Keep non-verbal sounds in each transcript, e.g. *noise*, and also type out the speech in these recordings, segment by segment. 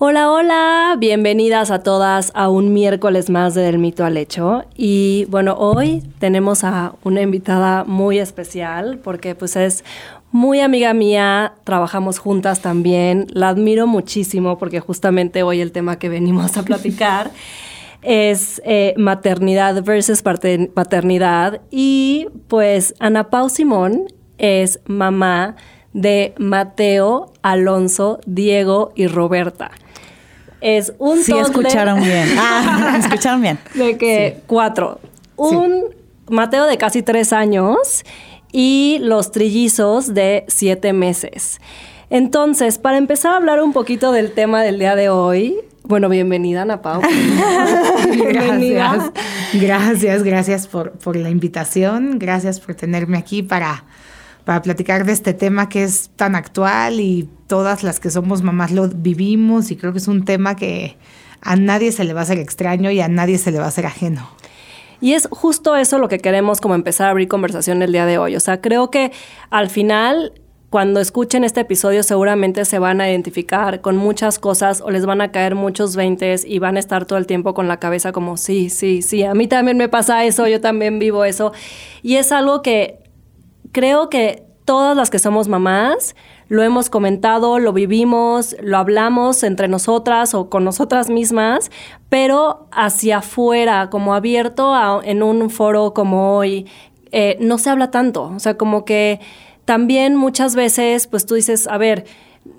Hola, hola, bienvenidas a todas a un miércoles más de Del mito al hecho. Y bueno, hoy tenemos a una invitada muy especial porque pues es muy amiga mía, trabajamos juntas también, la admiro muchísimo porque justamente hoy el tema que venimos a platicar *laughs* es eh, maternidad versus paternidad y pues Ana Pau Simón es mamá de Mateo, Alonso, Diego y Roberta. Es un sí toddler escucharon bien. *laughs* Ah, *laughs* escucharon bien. de que cuatro. Un Mateo de casi tres años y los trillizos de siete meses. Entonces, para empezar a hablar un poquito del tema del día de hoy, bueno, bienvenida Ana Pau. *laughs* Gracias, gracias, gracias por, por la invitación, gracias por tenerme aquí para, para platicar de este tema que es tan actual y todas las que somos mamás lo vivimos y creo que es un tema que a nadie se le va a hacer extraño y a nadie se le va a hacer ajeno. Y es justo eso lo que queremos como empezar a abrir conversación el día de hoy. O sea, creo que al final, cuando escuchen este episodio, seguramente se van a identificar con muchas cosas o les van a caer muchos veintes y van a estar todo el tiempo con la cabeza como, sí, sí, sí, a mí también me pasa eso, yo también vivo eso. Y es algo que creo que todas las que somos mamás lo hemos comentado, lo vivimos, lo hablamos entre nosotras o con nosotras mismas, pero hacia afuera, como abierto en un foro como hoy, eh, no se habla tanto. O sea, como que también muchas veces, pues tú dices, a ver,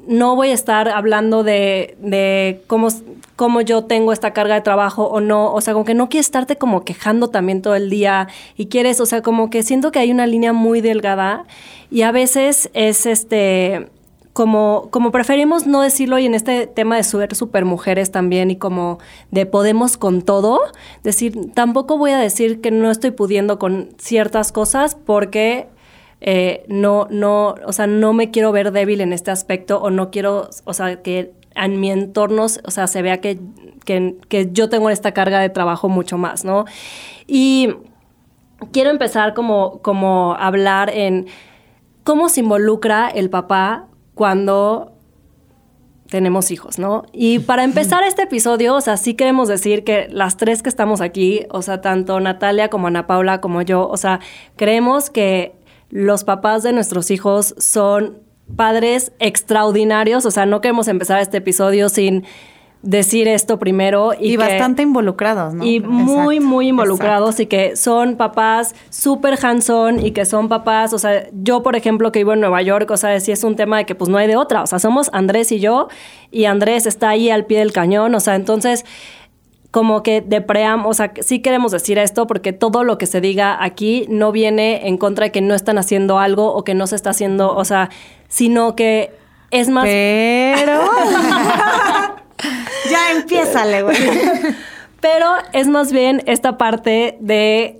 no voy a estar hablando de, de cómo, cómo yo tengo esta carga de trabajo o no. O sea, como que no quieres estarte como quejando también todo el día y quieres, o sea, como que siento que hay una línea muy delgada y a veces es este como, como preferimos no decirlo y en este tema de ser super mujeres también y como de podemos con todo, decir, tampoco voy a decir que no estoy pudiendo con ciertas cosas porque eh, no, no, o sea, no me quiero ver débil en este aspecto o no quiero, o sea, que en mi entorno, o sea, se vea que, que, que yo tengo esta carga de trabajo mucho más, ¿no? Y quiero empezar como, como a hablar en cómo se involucra el papá cuando tenemos hijos, ¿no? Y para empezar este episodio, o sea, sí queremos decir que las tres que estamos aquí, o sea, tanto Natalia como Ana Paula como yo, o sea, creemos que los papás de nuestros hijos son padres extraordinarios, o sea, no queremos empezar este episodio sin decir esto primero y, Y, que- bastante involucrados, ¿no? y muy, Exacto, muy involucrados y que son papás súper hands-on y que son papás, o sea, yo por ejemplo que vivo en Nueva York, o sea, sí es un tema de que pues no hay de otra, o sea, somos Andrés y yo y Andrés está ahí al pie del cañón, o sea, entonces como que de pream, o sea, sí queremos decir esto porque todo lo que se diga aquí no viene en contra de que no están haciendo algo o que no se está haciendo, o sea, sino que es más... Pero. *laughs* ya empiézale, güey. *laughs* Pero es más bien esta parte de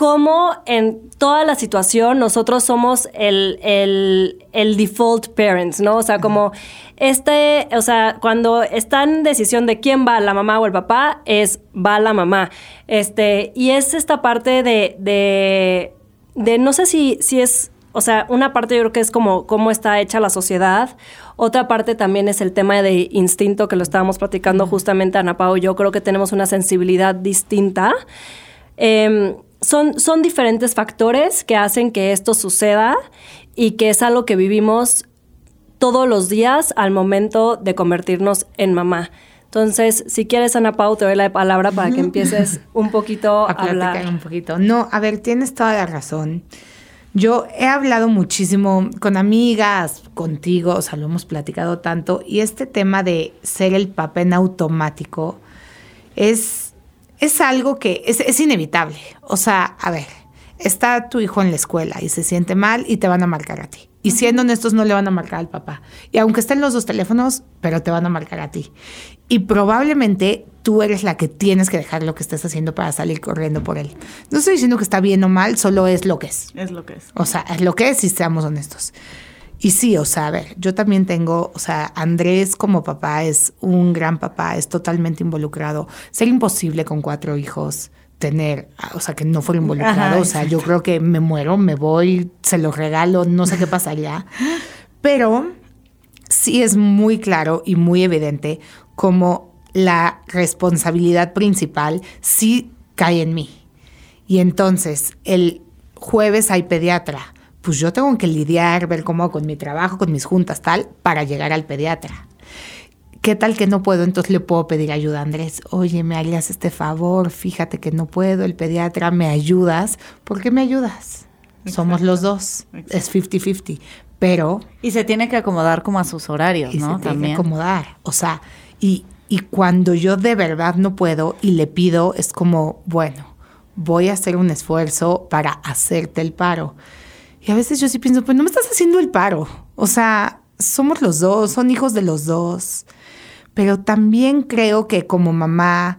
cómo en toda la situación nosotros somos el, el- el default parents, ¿no? O sea, como este, o sea, cuando está en decisión de quién va, la mamá o el papá, es va la mamá. Este, y es esta parte de, de, de no sé si, si es, o sea, una parte yo creo que es como cómo está hecha la sociedad. Otra parte también es el tema de instinto que lo estábamos platicando justamente Ana Pau yo. Creo que tenemos una sensibilidad distinta. Em, son, son diferentes factores que hacen que esto suceda y que es algo que vivimos todos los días al momento de convertirnos en mamá. Entonces, si quieres, Ana Pau, te doy la palabra para que empieces un poquito *laughs* a, a hablar. un poquito. No, a ver, tienes toda la razón. Yo he hablado muchísimo con amigas, contigo, o sea, lo hemos platicado tanto, y este tema de ser el papá en automático es, es algo que es, es inevitable. O sea, a ver, está tu hijo en la escuela y se siente mal y te van a marcar a ti. Y siendo honestos, no le van a marcar al papá. Y aunque estén los dos teléfonos, pero te van a marcar a ti. Y probablemente tú eres la que tienes que dejar lo que estés haciendo para salir corriendo por él. No estoy diciendo que está bien o mal, solo es lo que es. Es lo que es. O sea, es lo que es y seamos honestos. Y sí, o sea, a ver, yo también tengo, o sea, Andrés como papá es un gran papá, es totalmente involucrado. Sería imposible con cuatro hijos tener, o sea, que no fuera involucrado. o sea, yo creo que me muero, me voy, se lo regalo, no sé qué pasaría. Pero sí es muy claro y muy evidente como la responsabilidad principal sí cae en mí. Y entonces, el jueves hay pediatra. Pues yo tengo que lidiar, ver cómo con mi trabajo, con mis juntas, tal, para llegar al pediatra. ¿Qué tal que no puedo? Entonces le puedo pedir ayuda a Andrés. Oye, me harías este favor, fíjate que no puedo, el pediatra, ¿me ayudas? ¿Por qué me ayudas? Somos los dos, es 50-50, pero... Y se tiene que acomodar como a sus horarios, y ¿no? Se tiene que acomodar, o sea, y, y cuando yo de verdad no puedo y le pido, es como, bueno, voy a hacer un esfuerzo para hacerte el paro. Y a veces yo sí pienso, pues no me estás haciendo el paro, o sea, somos los dos, son hijos de los dos. Pero también creo que como mamá,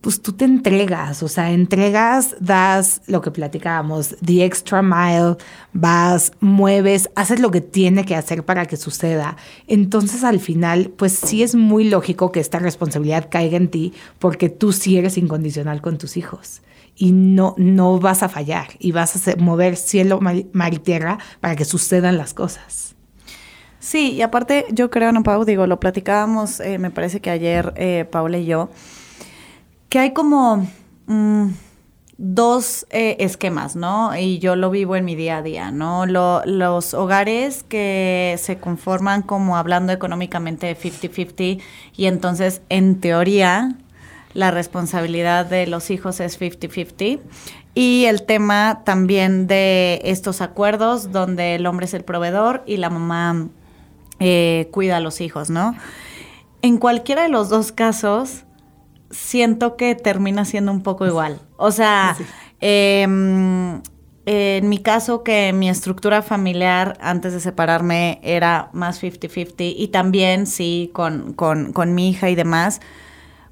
pues tú te entregas, o sea, entregas, das lo que platicábamos, the extra mile, vas, mueves, haces lo que tiene que hacer para que suceda. Entonces al final, pues sí es muy lógico que esta responsabilidad caiga en ti porque tú sí eres incondicional con tus hijos y no, no vas a fallar y vas a mover cielo, mar y tierra para que sucedan las cosas. Sí, y aparte yo creo, no, Pau, digo, lo platicábamos, eh, me parece que ayer eh, Paula y yo, que hay como mm, dos eh, esquemas, ¿no? Y yo lo vivo en mi día a día, ¿no? los hogares que se conforman como hablando económicamente 50-50 y entonces en teoría la responsabilidad de los hijos es 50-50. Y el tema también de estos acuerdos donde el hombre es el proveedor y la mamá eh, cuida a los hijos, ¿no? En cualquiera de los dos casos, siento que termina siendo un poco igual. O sea, *laughs* em, en mi caso, que mi estructura familiar antes de separarme era más 50-50 y también sí con, con, mi hija y demás,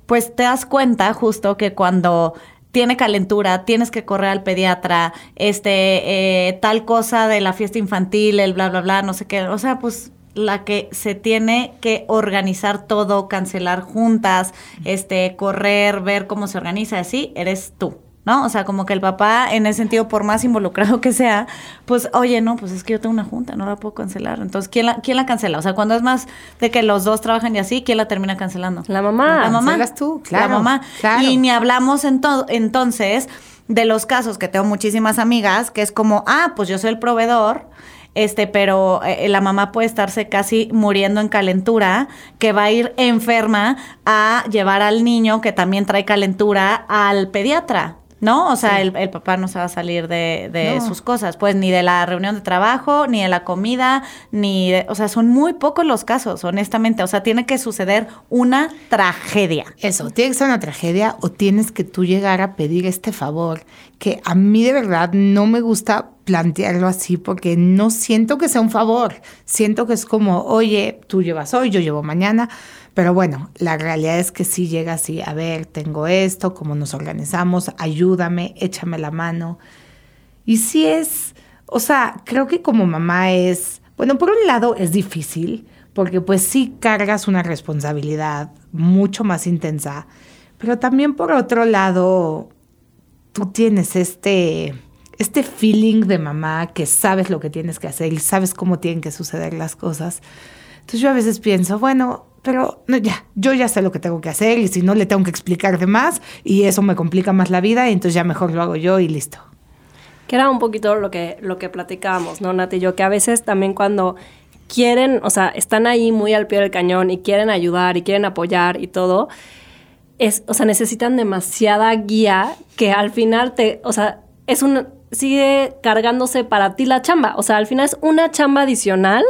pues te das cuenta justo que cuando tiene calentura, tienes que correr al pediatra, este, eh, tal cosa de la fiesta infantil, el bla, bla, bla, no sé qué. O sea, pues la que se tiene que organizar todo, cancelar juntas, este, correr, ver cómo se organiza, así, eres tú. ¿No? O sea, como que el papá, en ese sentido, por más involucrado que sea, pues, oye, no, pues es que yo tengo una junta, no la puedo cancelar. Entonces, ¿quién la, quién la cancela? O sea, cuando es más de que los dos trabajan y así, ¿quién la termina cancelando? La mamá. La mamá. tú, claro. La mamá. Y ni hablamos en entonces de los casos que tengo muchísimas amigas, que es como, ah, pues yo soy el proveedor, este, pero eh, la mamá puede estarse casi muriendo en calentura, que va a ir enferma a llevar al niño que también trae calentura al pediatra. ¿No? O sea, el, papá no se va a salir de, sus cosas, pues ni de la reunión de trabajo, ni de la comida, ni de, o sea, son muy pocos los casos, honestamente. O sea, tiene que suceder una tragedia. Eso, tiene que ser una tragedia o tienes que tú llegar a pedir este favor, que a mí de verdad no me gusta plantearlo así porque no siento que sea un favor, siento que es como, oye, tú llevas hoy, yo llevo mañana, pero bueno, la realidad es que sí llega así, a ver, tengo esto, cómo nos organizamos, ayúdame, échame la mano. Y sí es, o sea, creo que como mamá es, bueno, por un lado es difícil, porque pues sí cargas una responsabilidad mucho más intensa, pero también por otro lado, tú tienes este este feeling de mamá que sabes lo que tienes que hacer y sabes cómo tienen que suceder las cosas. Entonces yo a veces pienso, bueno, pero ya, yo ya sé lo que tengo que hacer y si no le tengo que explicar de más y eso me complica más la vida y entonces ya mejor lo hago yo y listo. Que era un poquito lo que, lo que platicábamos, ¿no, Nati? Yo, que a veces también cuando quieren, o sea, están ahí muy al pie del cañón y quieren ayudar y quieren apoyar y todo, es, o sea, necesitan demasiada guía que al final te, o sea, es un, sigue cargándose para ti la chamba. O sea, al final es una chamba adicional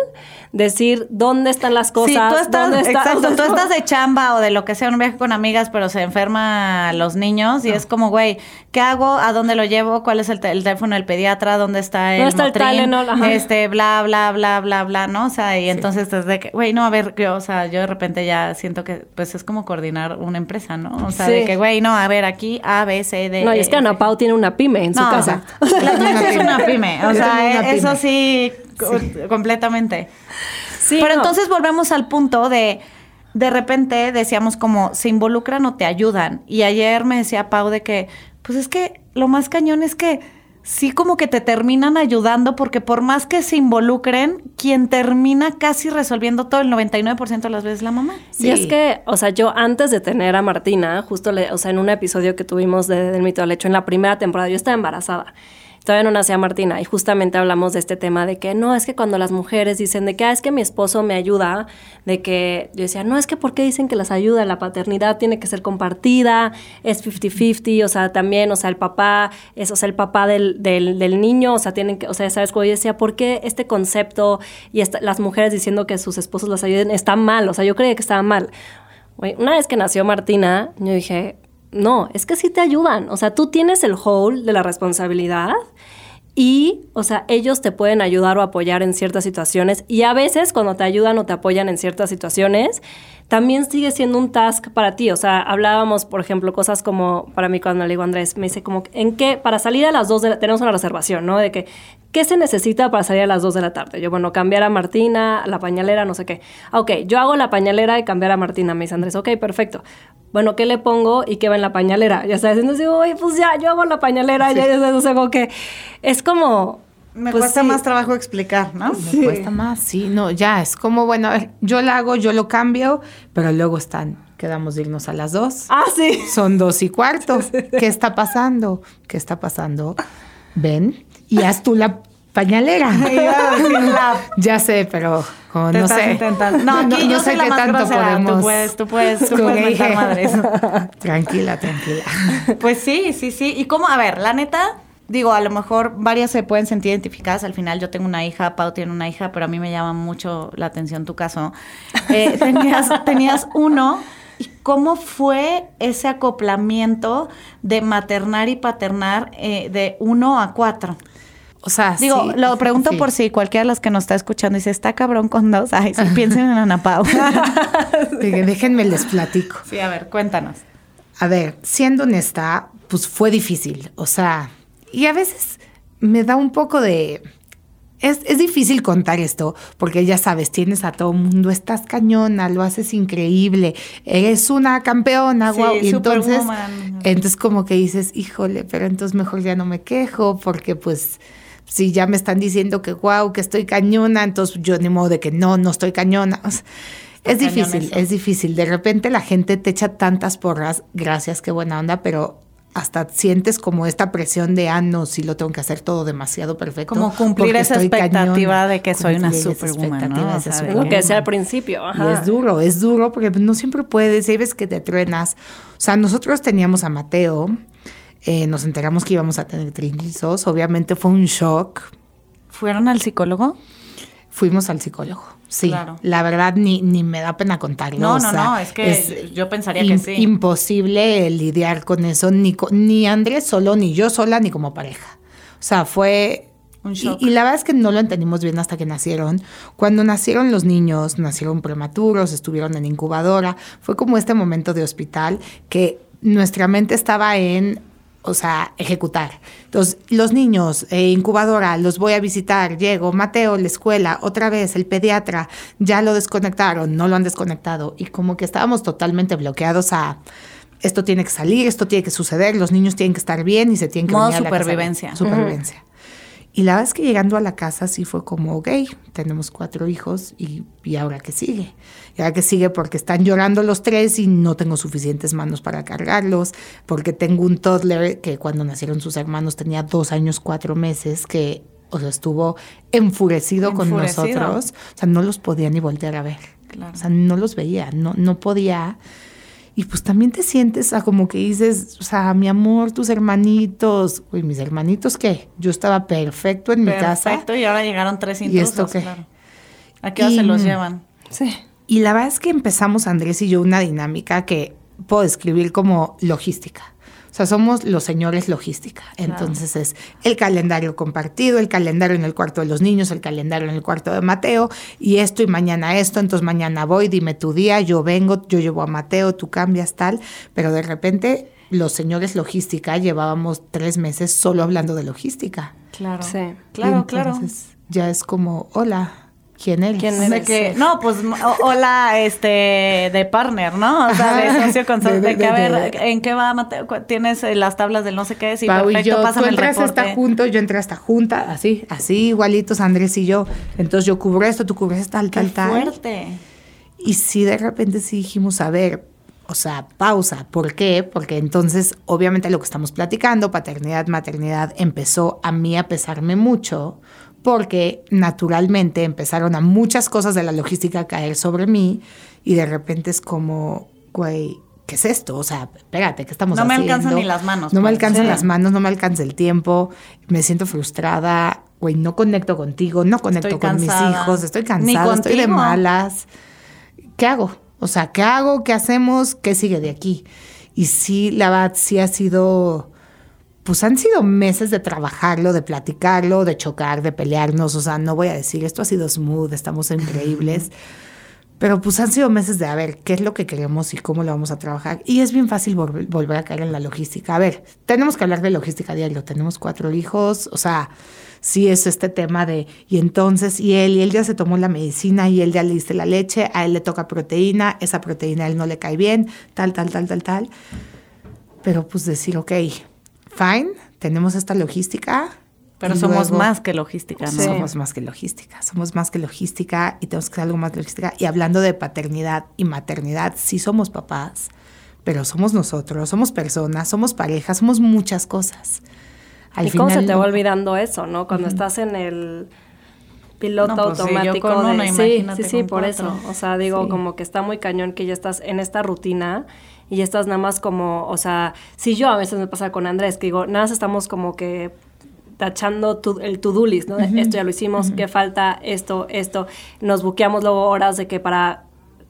decir dónde están las cosas. Sí, tú estás, dónde está- exacto, tú estás de chamba o de lo que sea, un viaje con amigas, pero se enferma los niños y es como, güey, ¿qué hago? ¿A dónde lo llevo? ¿Cuál es el, te- el teléfono del pediatra? ¿Dónde está el ¿Dónde está el Motrin? Tylenol? Ajá. Este, bla, bla, bla, bla, bla, ¿no? O sea, y entonces desde que, güey, no, a ver, yo, o sea, yo de repente ya siento que, pues, es como coordinar una empresa, ¿no? O sea, Sí. de que, güey, no, a ver, aquí A, B, C, D, No, y E, es que. Ana Pau tiene una pyme en su casa. La sí es una pyme, o *laughs* sea, una eso pyme. Sí, co- completamente. Sí, Pero no. entonces volvemos al punto de, de repente decíamos como, se involucran o te ayudan. Y ayer me decía Pau de que, pues es que lo más cañón es que sí como que te terminan ayudando porque por más que se involucren, quien termina casi resolviendo todo el 99% de las veces es la mamá. Y es que, o sea, yo antes de tener a Martina, justo, le, o sea, en un episodio que tuvimos de, del mito del hecho en la primera temporada, yo estaba embarazada. Todavía no nacía Martina y justamente hablamos de este tema de que no, es que cuando las mujeres dicen de que, ah, es que mi esposo me ayuda, de que yo decía, no, es que ¿por qué dicen que las ayuda? La paternidad tiene que ser compartida, es 50-50, o sea, también, o sea, el papá, es, el papá del, del, niño, o sea, tienen que, o sea, ¿sabes? Como yo decía, ¿por qué este concepto y las mujeres diciendo que sus esposos las ayuden está mal? O sea, yo creía que estaba mal. Una vez que nació Martina, yo dije, no, es que sí te ayudan. O sea, tú tienes el whole de la responsabilidad y, o sea, ellos te pueden ayudar o apoyar en ciertas situaciones. Y a veces cuando te ayudan o te apoyan en ciertas situaciones, también sigue siendo un task para ti. O sea, hablábamos, por ejemplo, cosas como, para mí cuando le digo a Andrés, me dice como, ¿en qué? Para salir a las dos tenemos una reservación, ¿no? De que, ¿qué se necesita para salir a las 2 de la tarde? Yo, bueno, cambiar a Martina, la pañalera, no sé qué. Ok, yo hago la pañalera y cambiar a Martina, me dice Andrés, ok, perfecto. Bueno, ¿qué le pongo y qué va en la pañalera? Ya sabes, entonces digo, oye, pues ya, yo hago la pañalera, ya, ya sabes, o sea, como que es como... Me pues cuesta sí. más trabajo explicar, ¿no? Me cuesta más, sí, no, ya, es como, bueno, yo la hago, yo lo cambio, pero luego están, quedamos de irnos a las dos. Ah, sí. Son dos y cuarto. *laughs* ¿Qué está pasando? ¿Qué está pasando? Ven y haz tú la pañalera. *laughs* Ya sé, pero Te no sé. intentando. No, *laughs* aquí yo soy la más grosera. Tú puedes, tú puedes, tú *laughs* puedes dije, madres. Tranquila, tranquila. Pues sí, sí, sí. Y cómo, a ver, la neta, digo, a lo mejor varias se pueden sentir identificadas. Al final yo tengo una hija, Pau tiene una hija, pero a mí me llama mucho la atención tu caso. Eh, tenías, tenías uno. ¿Y cómo fue ese acoplamiento de maternar y paternar eh, de uno a cuatro? O sea, Digo, sí, lo pregunto sí. por si cualquiera de las que nos está escuchando dice, está cabrón con dos. Ay, sí, piensen en Ana Pau. *laughs* Déjenme les platico. sí, a ver, cuéntanos. A ver, siendo honesta, pues fue difícil. O sea, y a veces me da un poco de... Es, es difícil contar esto porque ya sabes, tienes a todo mundo, estás cañona, lo haces increíble, eres una campeona, Sí, guau. Y entonces, entonces como que dices, híjole, pero entonces mejor ya no me quejo porque pues si ya me están diciendo que guau, que estoy cañona, entonces yo ni modo de que no, no estoy cañona. O sea, es difícil, eso. es difícil. De repente la gente te echa tantas porras, gracias, qué buena onda, pero hasta sientes como esta presión de, ah, no, sí lo tengo que hacer todo demasiado perfecto. Como cumplir esa expectativa cañona. de que soy una superwoman, expectativa ¿no? O sea, Es lo que decía al principio. Y es duro, es duro porque no siempre puedes, veces que te truenas. O sea, nosotros teníamos a Mateo, eh, nos enteramos que íbamos a tener trillizos, obviamente fue un shock. ¿Fueron al psicólogo? Fuimos al psicólogo. Sí, Claro. la verdad ni, ni me da pena contarlo. No, o no, sea, no, es que yo pensaría que sí. Imposible lidiar con eso, ni, ni Andrés solo, ni yo sola, ni como pareja. O sea, fue... Un y- shock. Y, la verdad es que no lo entendimos bien hasta que nacieron. Cuando nacieron los niños, nacieron prematuros, estuvieron en incubadora. Fue como este momento de hospital que nuestra mente estaba en, o sea, ejecutar. Entonces, los niños, eh, incubadora, los voy a visitar, llego, Mateo, la escuela, otra vez, el pediatra, ya lo desconectaron, no lo han desconectado. Y como que estábamos totalmente bloqueados a... Esto tiene que salir, esto tiene que suceder, los niños tienen que estar bien y se tienen que Modo venir a la casa. supervivencia. Y la verdad es que llegando a la casa sí fue como, ok, tenemos cuatro hijos y, y ahora qué sigue. Y ahora qué sigue porque están llorando los tres y no tengo suficientes manos para cargarlos, porque tengo un toddler que cuando nacieron sus hermanos tenía dos años, cuatro meses, que o sea, estuvo enfurecido, con nosotros. O sea, no los podía ni voltear a ver. Claro. O sea, no los veía, no, no podía. Y pues también te sientes a como que dices, o sea, mi amor, tus hermanitos. Uy, mis hermanitos, ¿qué? Yo estaba perfecto en mi casa. Perfecto, y ahora llegaron tres ¿Y intrusos, esto qué? claro. ¿A qué hora se Y- los llevan? Sí. Y la verdad es que empezamos Andrés y yo una dinámica que puedo describir como logística. O sea, somos los señores logística. Entonces es el calendario compartido, el calendario en el cuarto de los niños, el calendario en el cuarto de Mateo, y esto y mañana esto, entonces mañana voy, dime tu día, yo vengo, yo llevo a Mateo, tú cambias tal, pero de repente los señores logística llevábamos tres meses solo hablando de logística. Claro. Sí. Claro, Y claro. entonces Ya es como, hola, ¿quién eres? ¿Quién De eres? que, no, pues hola, este, de partner, ¿no? O sea, de socio con De- socio. de- De, que, a ver, ¿en qué va Mateo? ¿Tienes eh, las tablas del no sé qué? Sí, Pau y perfecto, yo, tú pásame entras a esta reporte. junta, yo entré a esta junta, así, así, igualitos Andrés y yo. Entonces yo cubro esto, tú cubres tal, tal, tal. fuerte. Y sí, de repente sí dijimos, a ver, o sea, pausa. ¿Por qué? Porque entonces, obviamente lo que estamos platicando, paternidad, maternidad, empezó a mí a pesarme mucho, porque naturalmente empezaron a muchas cosas de la logística a caer sobre mí y de repente es como, güey, ¿qué es esto? O sea, espérate, ¿qué estamos No me haciendo? alcanzan ni las manos, No me pues. alcanzan las manos, no me alcanza el tiempo, me siento frustrada, güey, no conecto contigo, no conecto Estoy con mis hijos, estoy cansada, estoy de malas. ¿Qué hago? O sea, ¿qué hago? ¿Qué hacemos? ¿Qué sigue de aquí? Y sí, la verdad, sí ha sido, pues han sido meses de trabajarlo, de platicarlo, de chocar, de pelearnos. O sea, no voy a decir, esto ha sido smooth, estamos increíbles. *laughs* Pero pues han sido meses de a ver qué es lo que queremos y cómo lo vamos a trabajar. Y es bien fácil vol- volver a caer en la logística. A ver, tenemos que hablar de logística diario. Tenemos cuatro hijos. O sea, sí es este tema de, y entonces, y él, y él ya se tomó la medicina, y él ya le diste la leche, a él le toca proteína, esa proteína a él no le cae bien, tal, tal, tal, tal, tal. Pero pues decir, ok, fine, tenemos esta logística. Pero somos luego- más que logística, ¿no? Sí. somos más que logística, somos más que logística y tenemos que ser algo más logística. Y hablando de paternidad y maternidad, sí somos papás, pero somos nosotros, somos personas, somos parejas, somos muchas cosas. Al ¿Y cómo se final te va olvidando eso, no? Cuando estás en el piloto No, pues sí, yo automático con de sí, sí, sí, con por cuatro. eso. O sea, digo, Sí. como que está muy cañón que ya estás en esta rutina y ya estás nada más como, o sea, si yo a veces me pasa con Andrés, que digo, nada más estamos como que tachando tu- el to-do list, ¿no? Esto ya lo hicimos, qué falta, esto, esto. Nos buqueamos luego horas de que para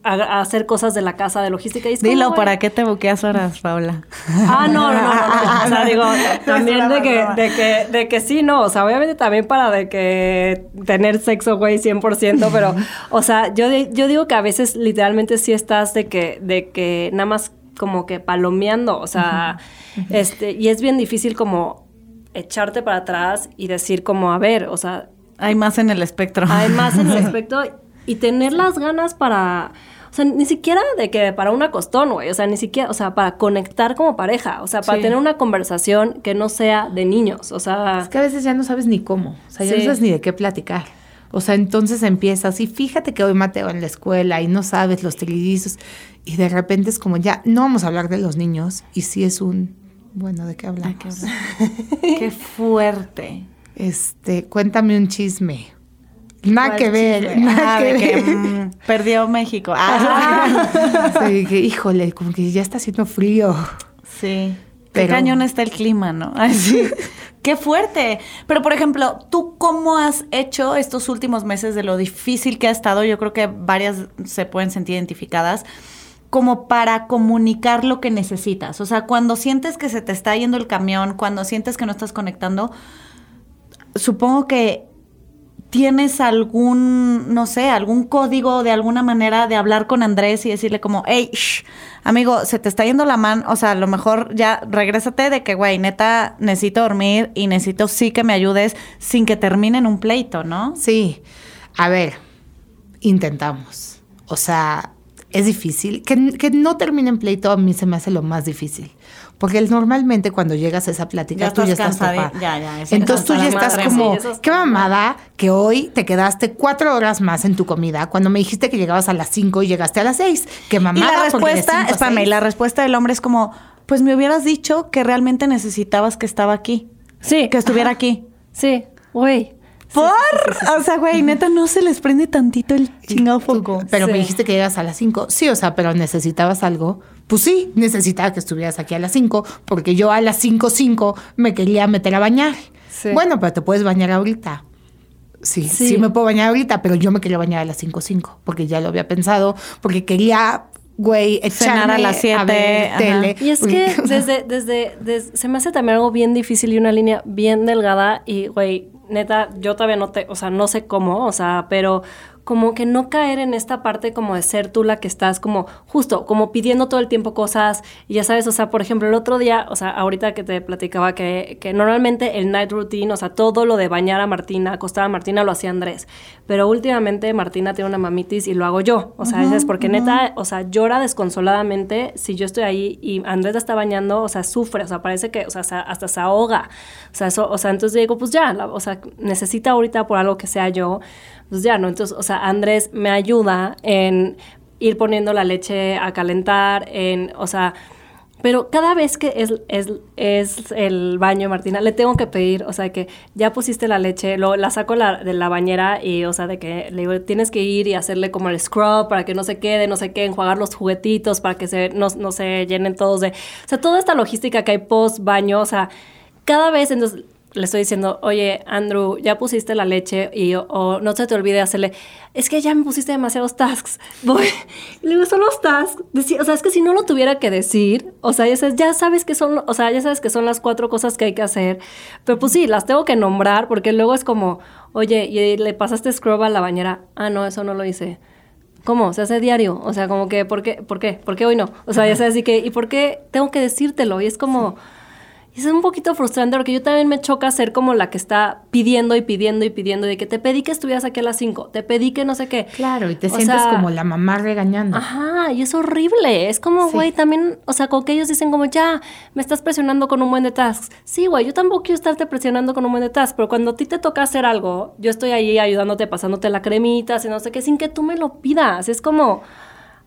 a- hacer cosas de la casa de logística. Y es Dilo, ¿para qué te buqueas horas, Paula? Ah, no, no, no. O sea, *laughs* digo, también de que, de que, de que sí, no. O sea, obviamente también para de que tener sexo, güey, 100%, pero, o sea, yo, yo digo que a veces literalmente sí estás de que, de que nada más como que palomeando, o sea, *laughs* este, y es bien difícil como echarte para atrás y decir como, a ver, o sea, Hay más en el espectro. Además, en el *laughs* aspecto y tener las ganas para, o sea, ni siquiera de que para un acostón, güey, o sea, ni siquiera, o sea, para conectar como pareja, o sea, para Sí. tener una conversación que no sea de niños, o sea, Es que a veces ya no sabes ni cómo, o sea, ya Sí. no sabes ni de qué platicar. O sea, entonces empiezas y fíjate que hoy Mateo en la escuela y no sabes los trillizos y de repente es como ya, no vamos a hablar de los niños y sí es un, bueno, ¿de qué hablamos? *laughs* Qué fuerte. Este, cuéntame un chisme. Nada ¿Cuál que ver, *laughs* nada Ah, que que, ver. mm, perdió México. Ah, *laughs* Sí, híjole, como que ya está haciendo frío. sí. Qué Pero- cañón está el clima, ¿no? Ay, sí. Qué fuerte. Pero, por ejemplo, ¿tú cómo has hecho estos últimos meses de lo difícil que ha estado? Yo creo que varias se pueden sentir identificadas como para comunicar lo que necesitas. O sea, cuando sientes que se te está yendo el camión, cuando sientes que no estás conectando, supongo que tienes algún, no sé, algún código de alguna manera de hablar con Andrés y decirle como, hey, shh, amigo, se te está yendo la mano, o sea, a lo mejor ya regrésate de que, güey, neta, necesito dormir y necesito sí que me ayudes sin que termine en un pleito, ¿no? Sí, a ver, intentamos. O sea, es difícil. Que, que no termine en pleito a mí se me hace lo más difícil. Porque el- normalmente cuando llegas a esa plática, Ya tú ya estás tapada. ya, ya, Entonces tú ya la estás madre, como, sí, qué mamada que hoy te quedaste cuatro horas más en tu comida cuando me dijiste que llegabas a las cinco y llegaste a las seis. Qué Y mamada. la porque de respuesta, espérame, y la respuesta del hombre es como, pues me hubieras dicho que realmente necesitabas que estaba aquí, sí, que estuviera aquí. sí, güey. ¿Por? O sea, güey, neta, no se les prende tantito el chingado foco. Pero me dijiste que llegas a las 5. Sí, o sea, pero necesitabas algo. Pues sí, necesitaba que estuvieras aquí a las 5, porque yo a las 5, 5 me quería meter a bañar. Sí. Bueno, pero te puedes bañar ahorita. Sí, Sí. sí, me puedo bañar ahorita, pero yo me quería bañar a las 5.05 porque ya lo había pensado, porque quería, güey, Cenar a las siete, ver ajá. tele. Y es que *laughs* desde, desde, des- se me hace también algo bien difícil y una línea bien delgada y, güey, neta, yo todavía no te, o sea, no sé cómo, o sea, pero como que no caer en esta parte como de ser tú la que estás como justo, como pidiendo todo el tiempo cosas y ya sabes, o sea, por ejemplo, el otro día, o sea, ahorita que te platicaba que, que normalmente el night routine, o sea, todo lo de bañar a Martina, acostar a Martina lo hacía Andrés, pero últimamente Martina tiene una mamitis y lo hago yo, o sea, es porque neta, o sea, llora desconsoladamente si yo estoy ahí y Andrés la está bañando, o sea, sufre, o sea, parece que, o sea, se- hasta se ahoga, o sea, eso, o sea, entonces digo, pues ya, la- o sea, necesita ahorita por algo que sea yo, pues ya, ¿no? Entonces, o sea, Andrés me ayuda en ir poniendo la leche a calentar, en, o sea, pero cada vez que es, es, es el baño, Martina, le tengo que pedir, o sea, que ya pusiste la leche, lo, la saco la- de la bañera y, o sea, de que le digo, tienes que ir y hacerle como el scrub para que no se quede, no sé qué, enjuagar los juguetitos para que se, no, no se llenen todos de... O sea, toda esta logística que hay post baño, o sea, cada vez entonces le estoy diciendo, oye, Andrew, ya pusiste la leche y o, o no se te olvide hacerle, es que ya me pusiste demasiados tasks. Voy, *laughs* le digo, son los tasks. Deci- o sea, es que si no lo tuviera que decir, o sea, ya sabes, ya sabes que son, o sea, ya sabes que son las cuatro cosas que hay que hacer. Pero pues sí, las tengo que nombrar porque luego es como, oye, y le pasaste scrub a la bañera. Ah, no, eso no lo hice. ¿Cómo? Se hace diario. O sea, como que, ¿por qué? ¿Por qué? ¿Por qué hoy no? O sea, ya sabes, así que, ¿y por qué tengo que decírtelo? Y es como, y es un poquito frustrante porque yo también me choca ser como la que está pidiendo y pidiendo y pidiendo de que te pedí que estuvieras aquí a las 5, te pedí que no sé qué. Claro, y te O sientes sea, como la mamá regañando. Ajá, y es horrible. Es como, Sí. güey, también, o sea, como que ellos dicen como, ya, me estás presionando con un buen de tasks. Sí, güey, yo tampoco quiero estarte presionando con un buen de tasks, pero cuando a ti te toca hacer algo, yo estoy ahí ayudándote, pasándote la cremita, y no sé qué, sin que tú me lo pidas. Es como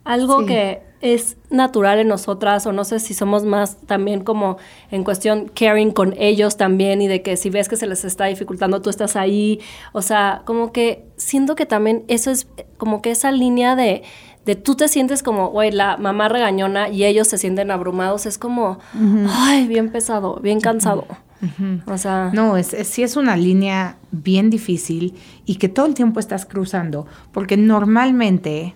algo Sí. que es natural en nosotras, o no sé si somos más también como en cuestión caring con ellos también, y de que si ves que se les está dificultando, tú estás ahí. O sea, como que siento que también eso es como que esa línea de de tú te sientes como, güey, la mamá regañona y ellos se sienten abrumados, es como, ay, bien pesado, bien cansado. O sea, No, es, es- sí es una línea bien difícil y que todo el tiempo estás cruzando, porque normalmente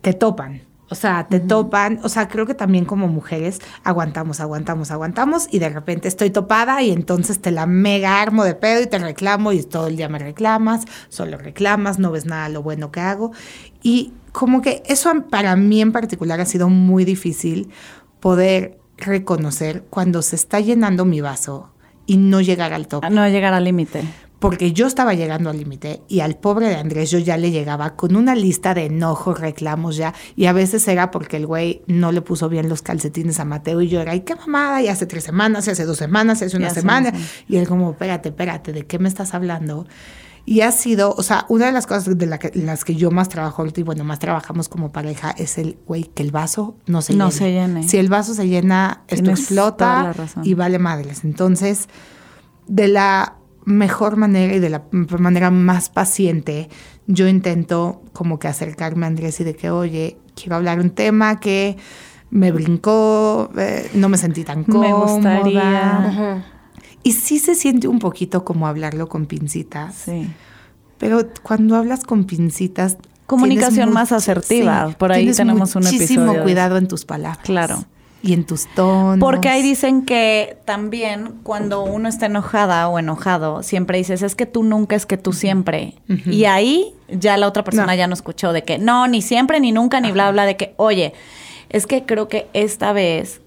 te topan. O sea, te topan, o sea, creo que también como mujeres aguantamos, aguantamos, aguantamos y de repente estoy topada y entonces te la mega armo de pedo y te reclamo y todo el día me reclamas, solo reclamas, no ves nada lo bueno que hago. Y como que eso para mí en particular ha sido muy difícil poder reconocer cuando se está llenando mi vaso y no llegar al tope no llegar al límite. Porque yo estaba llegando al límite y al pobre de Andrés yo ya le llegaba con una lista de enojos, reclamos ya, y a veces era porque el güey no le puso bien los calcetines a Mateo y yo era, ay, qué mamada, y hace tres semanas, y hace dos semanas, y hace Y una semana, y él como, espérate, espérate, ¿de qué me estás hablando? Y ha sido, o sea, una de las cosas de la que, las que yo más trabajo ahorita y bueno, más trabajamos como pareja es el, güey, que el vaso no se No llene. se llene. Si el vaso se llena, esto Tienes explota y vale madres. Entonces, de la mejor manera y de la manera más paciente, yo intento como que acercarme a Andrés y de que, oye, quiero hablar un tema que me brincó, eh, no me sentí tan Me cómoda. gustaría. ujú. Y sí se siente un poquito como hablarlo con pincitas, Sí. pero cuando hablas con pincitas... Comunicación más asertiva. Por ahí tenemos un muchísimo episodio de cuidado en tus palabras. Claro. Y en tus tonos. Porque ahí dicen que también cuando uno está enojada o enojado, siempre dices, es que tú nunca, es que tú siempre. Y ahí ya la otra persona No. ya no escuchó de que no, ni siempre, ni nunca, ni bla, bla, de que, oye, es que creo que esta vez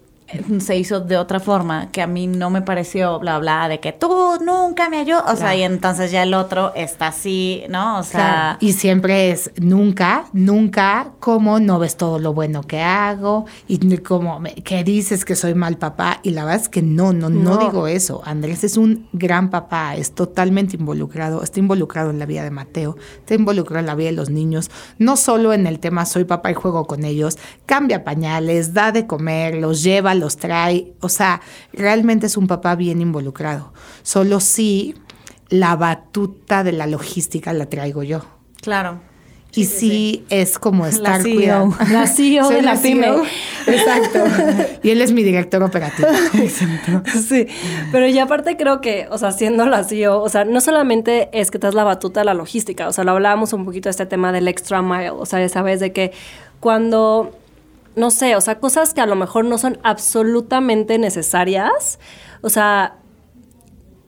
se hizo de otra forma que a mí no me pareció bla bla de que tú nunca me ayudas o sea y entonces ya el otro está así no o sea Claro. Y siempre es nunca, nunca, como no ves todo lo bueno que hago y como que dices que soy mal papá. Y la verdad es que no, no, no, No. digo eso. Andrés es un gran papá, es totalmente involucrado, está involucrado en la vida de Mateo, está involucrado en la vida de los niños, no solo en el tema soy papá y juego con ellos, cambia pañales, da de comer, los lleva, los trae. O sea, realmente es un papá bien involucrado. Solo sí la batuta de la logística la traigo yo. claro y sí, es como estar CEO. cuidando. La CEO Soy de la pyme. Exacto. *laughs* y él es mi director operativo. *laughs* Sí, pero y aparte creo que, o sea, siendo la CEO, o sea, no solamente es que te das la batuta de la logística, o sea, lo hablábamos un poquito de este tema del extra mile, o sea, ya sabes de que cuando, no sé, o sea, cosas que a lo mejor no son absolutamente necesarias, o sea,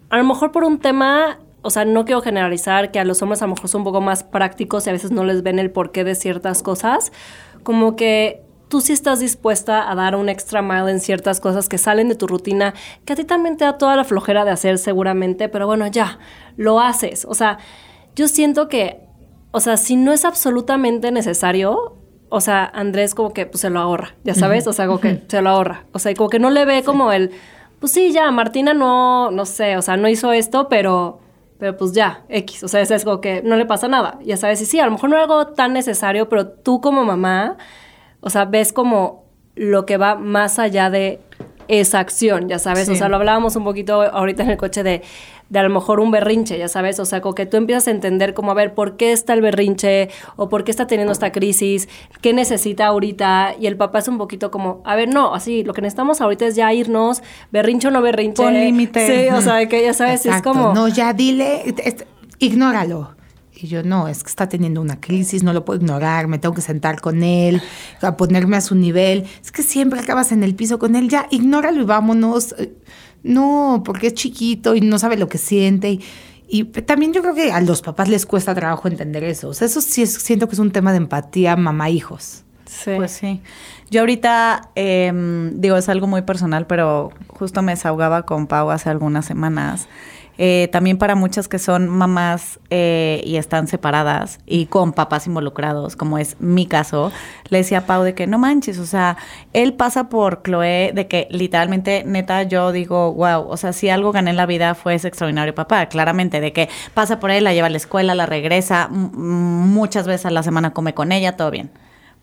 a lo mejor por un tema, o sea, no quiero generalizar que a los hombres a lo mejor son un poco más prácticos y a veces no les ven el porqué de ciertas cosas, como que tú sí estás dispuesta a dar un extra mile en ciertas cosas que salen de tu rutina, que a ti también te da toda la flojera de hacer seguramente, pero bueno, ya, lo haces. O sea, yo siento que, o sea, si no es absolutamente necesario, o sea, Andrés como que pues, se lo ahorra, ya sabes, o sea, como que se lo ahorra. O sea, y como que no le ve como el, pues sí, ya, Martina no, no sé, o sea, no hizo esto, pero pero pues ya, X, o sea, es como que no le pasa nada, ya sabes, y sí, a lo mejor no es algo tan necesario, pero tú como mamá, o sea, ves como lo que va más allá de esa acción, ya sabes, o sea, lo hablábamos un poquito ahorita en el coche de, de a lo mejor un berrinche, ya sabes, o sea, como que tú empiezas a entender como, a ver, ¿por qué está el berrinche? ¿O por qué está teniendo esta crisis? ¿Qué necesita ahorita? Y el papá es un poquito como, a ver, no, así, lo que necesitamos ahorita es ya irnos, berrinche o no berrinche. Pon límite. Sí, o sea, que ya sabes, es como... No, ya dile, es- ignóralo. Y yo, no, es que está teniendo una crisis, no lo puedo ignorar, me tengo que sentar con él, a ponerme a su nivel. Es que siempre acabas en el piso con él, ya, ignóralo y vámonos. No, porque es chiquito y no sabe lo que siente. Y, y también yo creo que a los papás les cuesta trabajo entender eso. O sea, eso sí es- siento que es un tema de empatía mamá-hijos. Sí. Pues sí. Yo ahorita, em, digo, es algo muy personal, pero justo me desahogaba con Pau hace algunas semanas. Eh, también para muchas que son mamás eh, y están separadas y con papás involucrados, como es mi caso, le decía a Pau de que no manches, o sea, él pasa por Chloe, de que literalmente, neta, yo digo, wow, o sea, si algo gané en la vida fue ese extraordinario papá, claramente, de que pasa por él, la lleva a la escuela, la regresa, muchas veces a la semana come con ella, todo bien.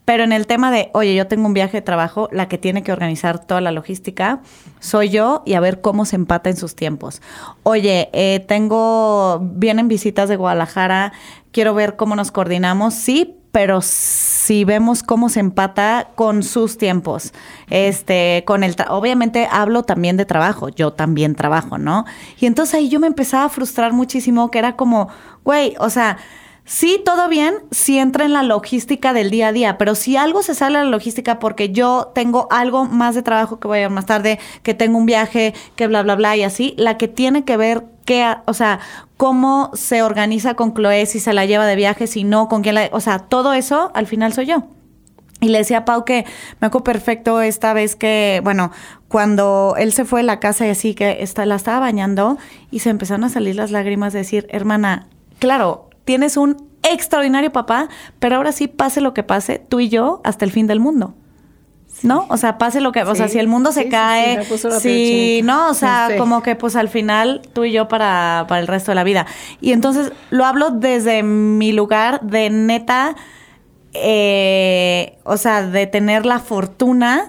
Pero en el tema de, oye, yo tengo un viaje de trabajo, la que tiene que organizar toda la logística soy yo y a ver cómo se empata en sus tiempos. Oye, eh, tengo, vienen visitas de Guadalajara, quiero ver cómo nos coordinamos, sí, pero si vemos cómo se empata con sus tiempos. Este, con el obviamente hablo también de trabajo, yo también trabajo, ¿no? Y entonces ahí yo me empezaba a frustrar muchísimo, que era como, güey, o sea, Sí, todo bien si entra en la logística del día a día, pero si algo se sale a la logística porque yo tengo algo más de trabajo que voy a ver más tarde, que tengo un viaje, que bla, bla, bla y así, la que tiene que ver qué, o sea, cómo se organiza con Chloe, si se la lleva de viaje, si no, con quién la, o sea, todo eso al final soy yo. Y le decía a Pau que me acuerdo perfecto esta vez que, bueno, cuando él se fue de la casa y así, que está, la estaba bañando y se empezaron a salir las lágrimas de decir, hermana, claro, tienes un extraordinario papá, pero ahora sí, pase lo que pase, tú y yo hasta el fin del mundo. ¿No? O sea, pase lo que, o sea, Sí, si el mundo se sí, sí, cae, sí, no, o sea, *laughs* Sí. como que pues al final tú y yo para, para el resto de la vida. Y entonces lo hablo desde mi lugar de neta, eh, o sea, de tener la fortuna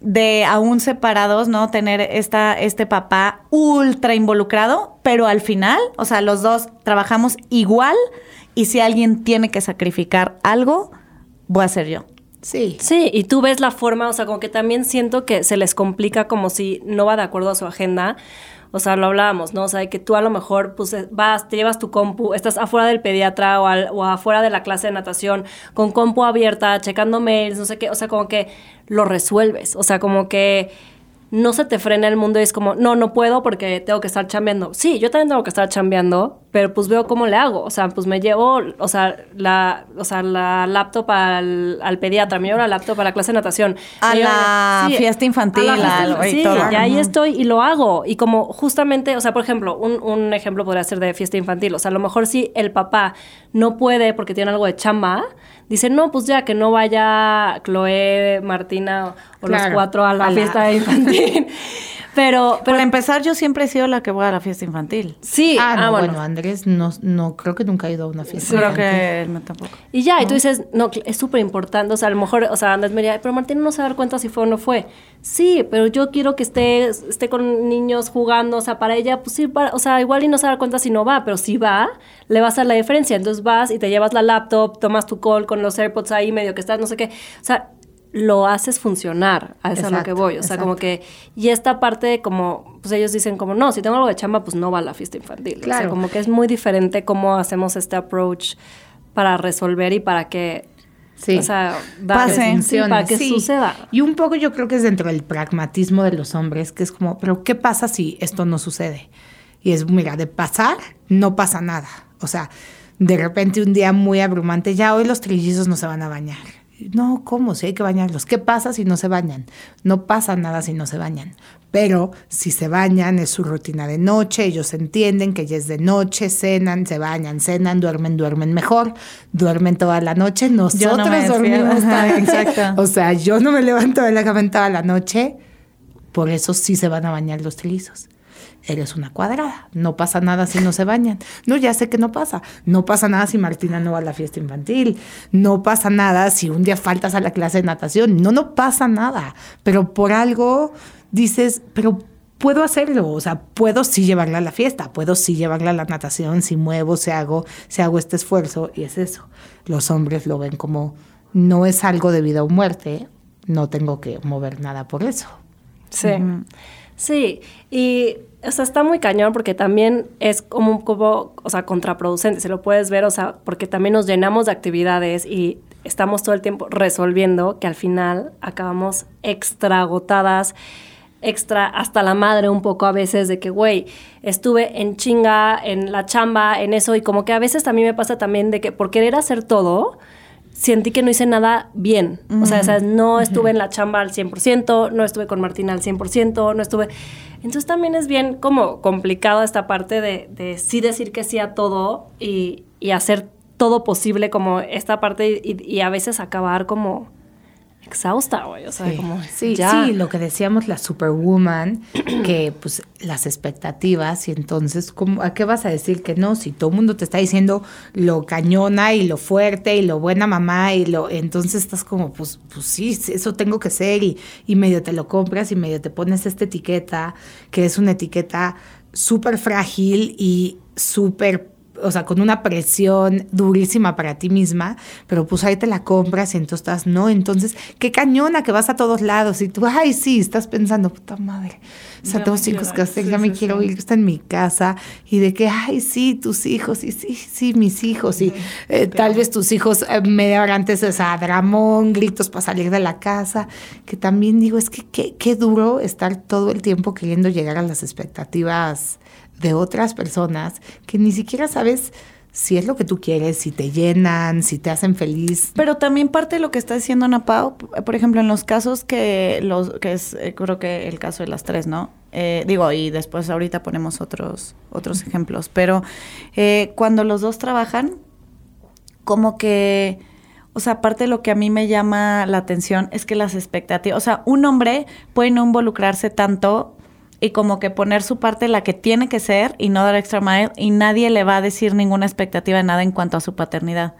de aún separados, ¿no? Tener esta, este papá ultra involucrado, pero al final, o sea, los dos trabajamos igual y si alguien tiene que sacrificar algo, voy a ser yo. Sí. Sí, y tú ves la forma, o sea, como que también siento que se les complica como si no va de acuerdo a su agenda. O sea, lo hablábamos, ¿no? O sea, de que tú a lo mejor pues eh, vas, te llevas tu compu, estás afuera del pediatra o, al- o afuera de la clase de natación con compu abierta, checando mails, no sé qué, o sea, como que lo resuelves, o sea, como que no se te frena el mundo y es como, no, no puedo porque tengo que estar chambeando. Sí, yo también tengo que estar chambeando, pero pues veo cómo le hago. O sea, pues me llevo, o sea, la, o sea, la laptop al, al pediatra, me llevo la laptop para la clase de natación. A llevo- la fiesta infantil, a la y sí, todo. y ahí estoy y lo hago. Y como justamente, o sea, por ejemplo, un, un ejemplo podría ser de fiesta infantil. O sea, a lo mejor si el papá no puede porque tiene algo de chamba, dice, no, pues ya que no vaya Chloe, Martina o, los cuatro a la A la- fiesta infantil. *laughs* Pero, pero Para empezar, yo siempre he sido la que voy a la fiesta infantil. sí, ah, no, bueno. bueno. Andrés no, no, creo que nunca ha ido a una fiesta. Creo infantil. que él no tampoco. Y ya, y tú dices, no, es súper importante, o sea, a lo mejor, o sea, Andrés me diría, pero Martín no se va a dar cuenta si fue o no fue. Sí, pero yo quiero que esté, esté con niños jugando, o sea, para ella, pues sí, para- o sea, igual y no se va a dar cuenta si no va, pero si va, le va a hacer la diferencia. Entonces vas y te llevas la laptop, tomas tu call con los AirPods ahí, medio que estás, no sé qué. O sea, lo haces funcionar, a eso es a lo que voy. O sea, como que, y esta parte como, pues ellos dicen como, no, si tengo algo de chamba, pues no va a la fiesta infantil. O sea, Claro. como que es muy diferente cómo hacemos este approach para resolver y para que, Sí. o sea, Pase. sí, para que sí. suceda. Y un poco yo creo que es dentro del pragmatismo de los hombres, que es como, pero ¿qué pasa si esto no sucede? Y es, mira, de pasar, no pasa nada. O sea, de repente un día muy abrumante, ya hoy los trillizos no se van a bañar. No, ¿cómo? Si hay que bañarlos. ¿Qué pasa si no se bañan? No pasa nada si no se bañan. Pero si se bañan, es su rutina de noche, ellos entienden que ya es de noche, cenan, se bañan, cenan, duermen, duermen mejor, duermen toda la noche. Nosotros no dormimos también. exacto. O sea, yo no me levanto de la cama en toda la noche, por eso sí se van a bañar los trillizos. Eres una cuadrada, no pasa nada si no se bañan. No, ya sé que no pasa. No pasa nada si Martina no va a la fiesta infantil. No pasa nada si un día faltas a la clase de natación. No, no pasa nada. Pero por algo dices, pero puedo hacerlo, o sea, puedo sí llevarla a la fiesta, puedo sí llevarla a la natación, si muevo, si hago, si hago este esfuerzo, y es eso. Los hombres lo ven como, no es algo de vida o muerte, no tengo que mover nada por eso. Sí. Sí, y o sea, está muy cañón porque también es como un poco, o sea, contraproducente, se lo puedes ver, o sea, porque también nos llenamos de actividades y estamos todo el tiempo resolviendo que al final acabamos extra agotadas, extra hasta la madre un poco a veces de que, güey, estuve en chinga, en la chamba, en eso, y como que a veces también me pasa también de que por querer hacer todo, sentí que no hice nada bien. O sea, ¿sabes? no estuve en la chamba al 100%, no estuve con Martina al 100%, no estuve... Entonces también es bien como complicado esta parte de, de sí decir que sí a todo y, y hacer todo posible como esta parte y, y a veces acabar como exhausta, güey. O sea, como sí, ya. sí, lo que decíamos la superwoman, *clears throat* que pues las expectativas y entonces, ¿cómo, ¿a qué vas a decir que no? Si todo el mundo te está diciendo lo cañona y lo fuerte y lo buena mamá y lo, entonces estás como, pues, pues sí, sí, eso tengo que ser y, y medio te lo compras y medio te pones esta etiqueta, que es una etiqueta súper frágil y súper o sea, con una presión durísima para ti misma, pero pues ahí te la compras y entonces estás, no, entonces, qué cañona que vas a todos lados y tú, ay, sí, estás pensando, puta madre, o sea, tengo cinco que ir. hacer, Sí, ya me sí, quiero ir, está en mi casa y de que, ay, sí, tus hijos, y sí, sí, mis hijos, y eh, tal vez tus hijos eh, media hora antes, o sea, dramón, gritos para salir de la casa, que también digo, es que qué, qué duro estar todo el tiempo queriendo llegar a las expectativas de otras personas que ni siquiera sabes si es lo que tú quieres, si te llenan, si te hacen feliz. Pero también parte de lo que está diciendo Ana Pau, por ejemplo, en los casos que los que es eh, creo que el caso de las tres, ¿no? Eh, digo, y después ahorita ponemos otros otros ejemplos, pero eh, cuando los dos trabajan, como que, o sea, aparte de lo que a mí me llama la atención es que las expectativas, o sea, un hombre puede no involucrarse tanto y como que poner su parte la que tiene que ser y no dar extra mile y nadie le va a decir ninguna expectativa de nada en cuanto a su paternidad.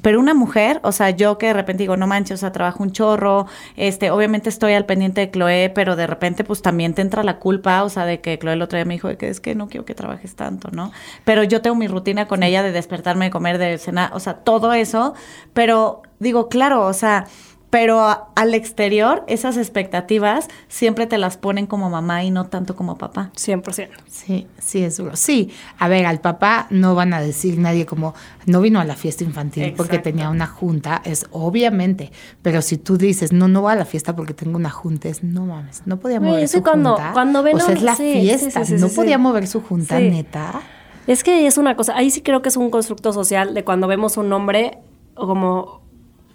Pero una mujer, o sea, yo que de repente digo, no manches, o sea, trabajo un chorro, este, obviamente estoy al pendiente de Chloe, pero de repente pues también te entra la culpa, o sea, de que Chloe el otro día me dijo de que es que no quiero que trabajes tanto, ¿no? Pero yo tengo mi rutina con ella de despertarme, de comer, de cenar, o sea, todo eso, pero digo, claro, o sea, pero a- al exterior esas expectativas siempre te las ponen como mamá y no tanto como papá. 100%. Sí, sí, es duro. Sí, a ver, al papá no van a decir nadie como, no vino a la fiesta infantil porque tenía una junta, es obviamente, pero si tú dices, no, no voy a la fiesta porque tengo una junta, es, no mames, no podía mover es su cuando- junta. cuando ven o sea, es la sí, fiesta, sí, sí, no podía mover su junta, neta. Es que es una cosa, ahí sí creo que es un constructo social de cuando vemos un hombre como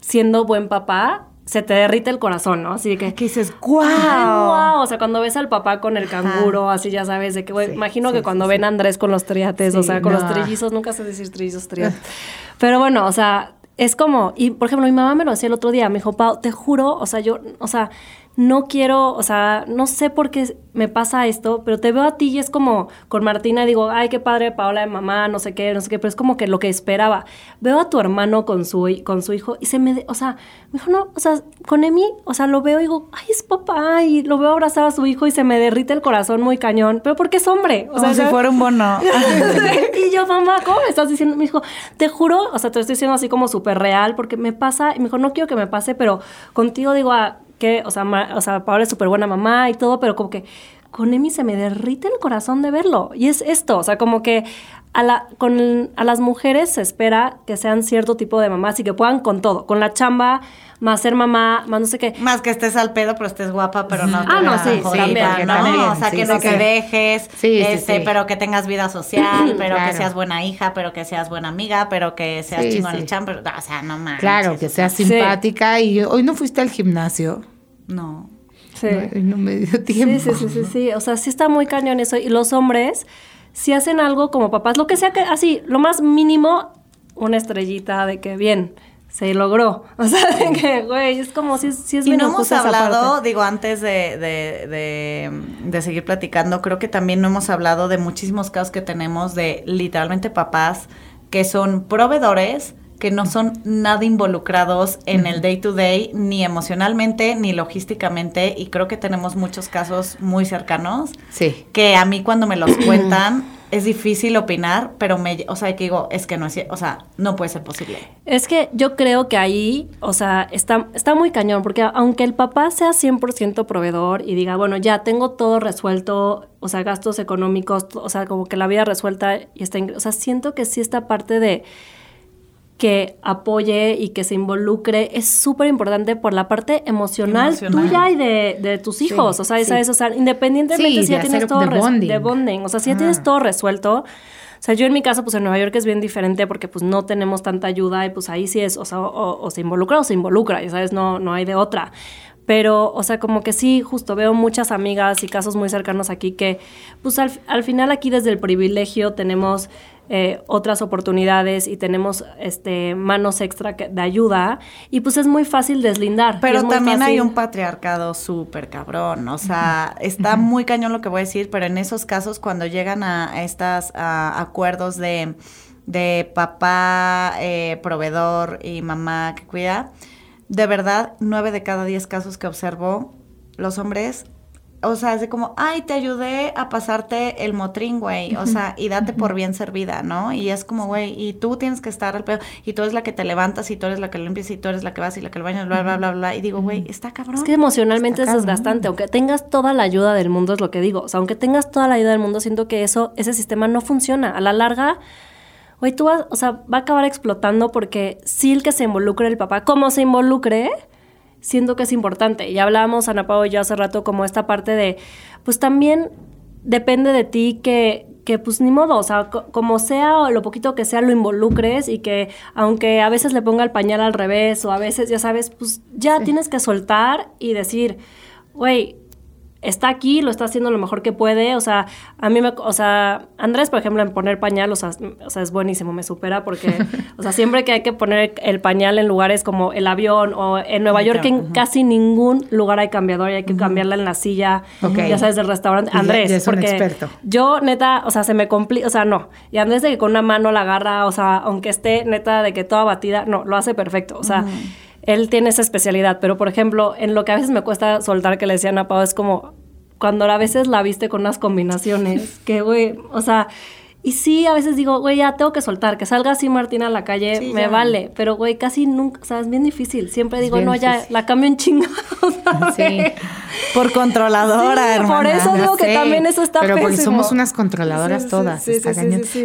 siendo buen papá, se te derrite el corazón, ¿no? Así de que... Que dices, ¡Guau! ¡guau! O sea, cuando ves al papá con el canguro, así ya sabes, de que, Sí, imagino sí, que sí, cuando ven a Andrés con los triates, o sea, con los trillizos, nunca sé decir trillizos, *laughs* triates. Pero bueno, o sea, es como, y por ejemplo, mi mamá me lo decía el otro día, me dijo, Pau, te juro, o sea, yo, o sea, no quiero, o sea, no sé por qué me pasa esto, pero te veo a ti y es como con Martina digo, ay, qué padre, Paola de mamá, no sé qué, no sé qué, pero es como que lo que esperaba. Veo a tu hermano con su, con su hijo y se me, o sea, me dijo, no, o sea, con Emi, o sea, lo veo y digo, ay, es papá, y lo veo abrazar a su hijo y se me derrite el corazón muy cañón, pero porque es hombre. O sea, si fuera un bono. *laughs* y yo, mamá, ¿cómo me estás diciendo? Me dijo, te juro, o sea, te estoy diciendo así como súper real, porque me pasa, y me dijo, no quiero que me pase, pero contigo digo, ah, que, o sea, o sea, Paola es súper buena mamá y todo, pero como que con Emi se me derrite el corazón de verlo. Y es esto, o sea, como que a, la, con, a las mujeres se espera que sean cierto tipo de mamás y que puedan con todo, con la chamba, más ser mamá, más no sé qué. Más que estés al pedo, pero estés guapa, pero no. Ah, no, sí, sí, también, ¿no? o sea, que no te dejes, este, pero que tengas vida social, *clears throat* pero que seas buena hija, pero que seas buena amiga, pero que seas chingón el champ, o sea, no más. Claro, que seas simpática y hoy no fuiste al gimnasio. No. Sí. No, me dio tiempo. Sí, sí, sí, sí, O sea, sí está muy cañón eso. Y los hombres, si hacen algo como papás, lo que sea que, así, lo más mínimo, una estrellita de que bien, se logró. *laughs* O sea, de que, güey, es como si, si es Y no hemos hablado, digo, antes de, de, de, de, seguir platicando, creo que también no hemos hablado de muchísimos casos que tenemos de literalmente papás que son proveedores, que no son nada involucrados en el day to day, ni emocionalmente, ni logísticamente, y creo que tenemos muchos casos muy cercanos. Sí. Que a mí cuando me los *clears throat* cuentan es difícil opinar, pero me, o sea, que digo, es que no es, o sea, no puede ser posible. Es que yo creo que ahí, o sea, está, está muy cañón, porque aunque el papá sea 100% proveedor y diga, bueno, ya tengo todo resuelto, o sea, gastos económicos, o sea, como que la vida resuelta y está, o sea, siento que sí esta parte de que apoye y que se involucre es súper importante por la parte emocional, tuya y de, tus hijos. o sea, o sea, independientemente si ya tienes todo de bonding. de bonding. O sea, si ya tienes todo resuelto. O sea, yo en mi caso, pues en Nueva York es bien diferente porque pues no tenemos tanta ayuda y pues ahí sí es, o sea, o, se involucra o se involucra, y sabes, no, no hay de otra. Pero, o sea, como que sí, justo veo muchas amigas y casos muy cercanos aquí que, pues al, al final aquí desde el privilegio tenemos eh, otras oportunidades y tenemos este, manos extra de ayuda y pues es muy fácil deslindar. Pero también hay un patriarcado súper cabrón, o sea, está muy cañón lo que voy a decir, pero en esos casos cuando llegan a estos acuerdos de, de papá, eh, proveedor y mamá que cuida, de verdad, nueve de cada diez casos que observo, los hombres o sea, es de como, ay, te ayudé a pasarte el motrín, güey. O sea, y date por bien servida, ¿no? Y es como, güey, y tú tienes que estar al pedo, y tú eres la que te levantas, y tú eres la que limpias, y tú eres la que vas, y la que lo bañas, bla, bla, bla, bla. Y digo, güey, está cabrón. Es que emocionalmente es desgastante. Aunque tengas toda la ayuda del mundo, es lo que digo. O sea, aunque tengas toda la ayuda del mundo, siento que eso, ese sistema no funciona. A la larga, güey, tú vas, o sea, va a acabar explotando porque sí el que se involucre el papá, como se involucre, siento que es importante. Ya hablábamos, Ana Pau y yo hace rato, como esta parte de, pues también depende de ti que, que pues ni modo, o sea, como sea o lo poquito que sea, lo involucres y que aunque a veces le ponga el pañal al revés o a veces, ya sabes, pues ya tienes que soltar y decir, güey, está aquí, lo está haciendo lo mejor que puede. O sea, a mí me, o sea, Andrés, por ejemplo, en poner pañal, o sea, o sea, es buenísimo, me supera porque, o sea, siempre que hay que poner el pañal en lugares como el avión o en Nueva York, en casi ningún lugar hay cambiador y hay que cambiarla en la silla, ya sabes, del restaurante. Andrés, porque yo, neta, o sea, se me complica, o sea, no. Y Andrés de que con una mano la agarra, o sea, aunque esté neta de que toda batida, no, lo hace perfecto. O sea, él tiene esa especialidad, pero por ejemplo, en lo que a veces me cuesta soltar que le decían a Pau es como cuando a veces la viste con unas combinaciones que, güey, o sea, y sí, a veces digo, güey, ya tengo que soltar, que salga así Martina a la calle, me vale, pero güey, casi nunca, o sea, es bien difícil. Siempre digo, no, ya la cambio en chingados. *laughs* Sí. Por controladora, sí, Por eso digo que también eso está Pero porque somos unas controladoras todas. Está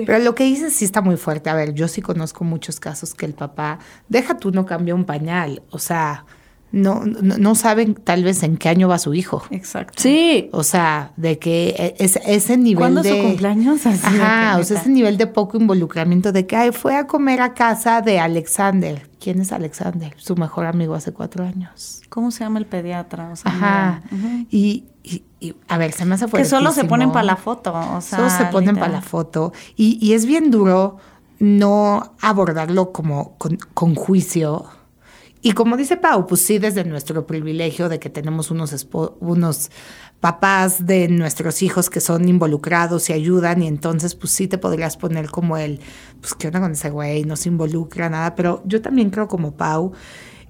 Pero lo que dices sí está muy fuerte. A ver, yo sí conozco muchos casos que el papá, deja tú no cambia un pañal, o sea no, no, saben tal vez en qué año va su hijo. Exacto. Sí. O sea, de que e, es, ese nivel ¿Cuándo de... su cumpleaños? *laughs* ajá, o sea, ese nivel de poco involucramiento de que Ay, fue a comer a casa de Alexander. ¿Quién es Alexander? Su mejor amigo hace cuatro años. ¿Cómo se llama el pediatra? ajá. y, y, a ver, se me hace Que solo se ponen para la foto, o sea. Solo se ponen para la foto. Y, y es bien duro no abordarlo como con, con juicio y como dice Pau, pues sí, desde nuestro privilegio de que tenemos unos, unos papás de nuestros hijos que son involucrados y ayudan, y entonces pues sí te podrías poner como el, pues qué onda con ese güey, no se involucra nada, pero yo también creo como Pau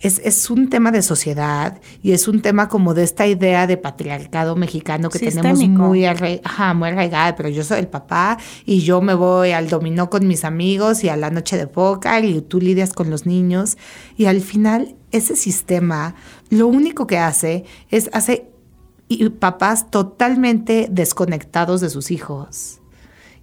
es, un tema de sociedad y es un tema como de esta idea de patriarcado mexicano que tenemos muy, arraigada, muy arraigada, pero yo soy el papá y yo me voy al dominó con mis amigos y a la noche de póker y tú lidias con los niños y al final ese sistema lo único que hace es hace papás totalmente desconectados de sus hijos.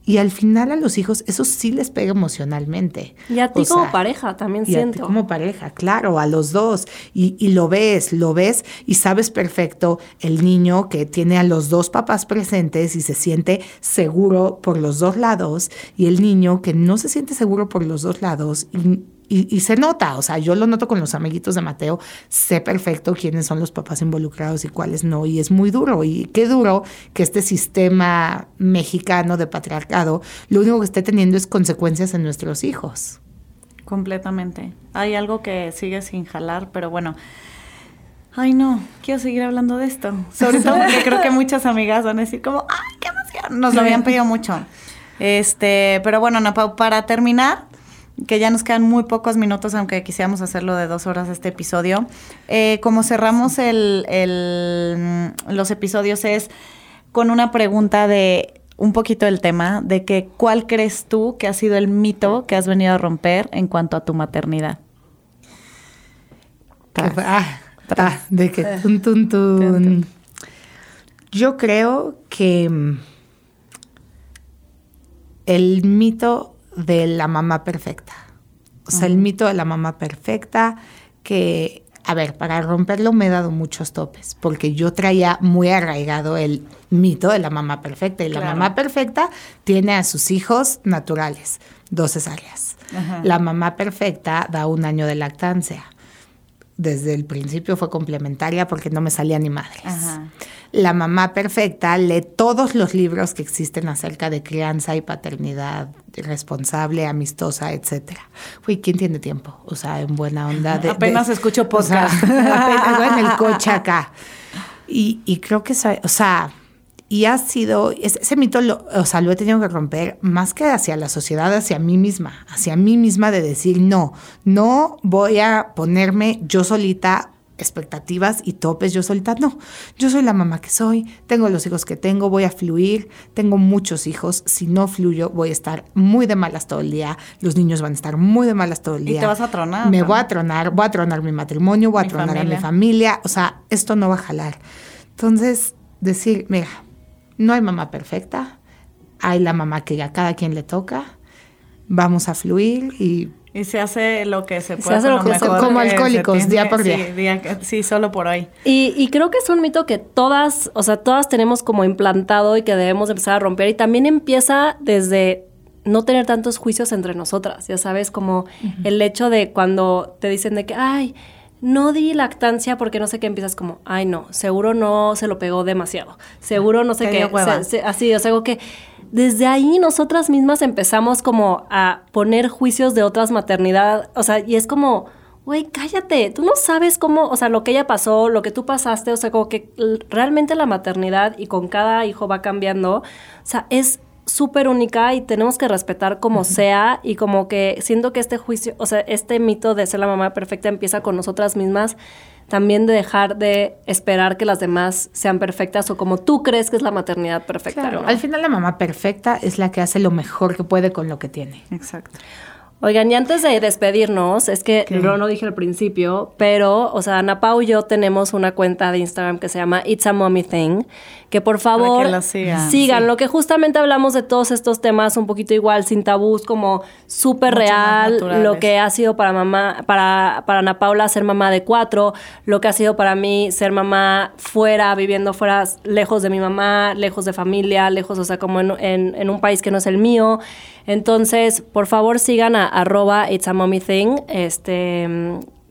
Y al final a los hijos eso sí les pega emocionalmente. Y a ti como pareja también y siento. A ti como pareja, claro, a los dos. Y, y, lo ves, lo ves y sabes perfecto el niño que tiene a los dos papás presentes y se siente seguro por los dos lados y el niño que no se siente seguro por los dos lados y y, se nota, o sea, yo lo noto con los amiguitos de Mateo, sé perfecto quiénes son los papás involucrados y cuáles no, y es muy duro, y qué duro que este sistema mexicano de patriarcado, lo único que esté teniendo es consecuencias en nuestros hijos. Completamente. Hay algo que sigue sin jalar, pero bueno. Ay, no, quiero seguir hablando de esto. Sobre todo porque *laughs* creo que muchas amigas van a decir como, ay, qué emoción. Nos lo habían pedido mucho. Este, pero bueno, Napau, para terminar, que ya nos quedan muy pocos minutos, aunque quisiéramos hacerlo de dos horas este episodio. Eh, como cerramos el, mm, los episodios es con una pregunta de un poquito del tema, de que cuál crees tú que ha sido el mito que has venido a romper en cuanto a tu maternidad. Ah, ah, de que tun, tun, tun. Yo creo que mm, el mito de la mamá perfecta. O sea, el mito de la mamá perfecta que, a ver, para romperlo me he dado muchos topes, porque yo traía muy arraigado el mito de la mamá perfecta. Y la mamá perfecta tiene a sus hijos naturales, dos cesáreas. La mamá perfecta da un año de lactancia. Desde el principio fue complementaria porque no me salía ni madres. La mamá perfecta lee todos los libros que existen acerca de crianza y paternidad responsable, amistosa, etcétera. Uy, ¿quién tiene tiempo? O sea, en buena onda. De, apenas escucho podcast. *laughs* apenas en el coche acá. Y, y creo que, o sea, y ha sido, ese, mito, lo, o sea, lo he tenido que romper más que hacia la sociedad, hacia mí misma, hacia mí misma de decir, no, no voy a ponerme yo solita expectativas y topes yo solita. No, yo soy la mamá que soy, tengo los hijos que tengo, voy a fluir, tengo muchos hijos, si no fluyo voy a estar muy de malas todo el día, los niños van a estar muy de malas todo el día. Y te vas a tronar. Me voy a tronar, voy a tronar mi matrimonio, voy a tronar a mi familia, o sea, esto no va a jalar. Entonces, decir, mira, no hay mamá perfecta, hay la mamá que a cada quien le toca, vamos a fluir y y se hace lo que se puede. Se hace lo que como alcohólicos, día por día. Sí, solo por hoy. Y, y, creo que es un mito que todas, o sea, todas tenemos como implantado y que debemos empezar a romper. Y también empieza desde no tener tantos juicios entre nosotras, ya sabes, como el hecho de cuando te dicen de que, ay, no di lactancia porque no sé qué empiezas como, ay no, seguro no se lo pegó demasiado, seguro no sé qué, así, o sea, algo que desde ahí nosotras mismas empezamos como a poner juicios de otras maternidad, o sea, y es como, güey, cállate, tú no sabes cómo, o sea, lo que ella pasó, lo que tú pasaste, o sea, como que realmente la maternidad y con cada hijo va cambiando, o sea, es súper única y tenemos que respetar como sea y como que siento que este juicio, o sea, este mito de ser la mamá perfecta empieza con nosotras mismas también de dejar de esperar que las demás sean perfectas o como tú crees que es la maternidad perfecta. Claro, al final la mamá perfecta es la que hace lo mejor que puede con lo que tiene. Exacto. Oigan, y antes de despedirnos, es que no lo dije al principio, pero, o sea, Ana Pau y yo tenemos una cuenta de Instagram que se llama It's a Mommy Thing, que por favor sigan, lo que justamente hablamos de todos estos temas un poquito igual, sin tabús, como súper real, lo que ha sido para mamá, para, para Ana Paula ser mamá de cuatro, lo que ha sido para mí ser mamá fuera, viviendo fuera, lejos de mi mamá, lejos de familia, lejos, o sea, como en, en un país que no es el mío. Entonces, por favor, sigan a arroba It's a Mommy Thing, este,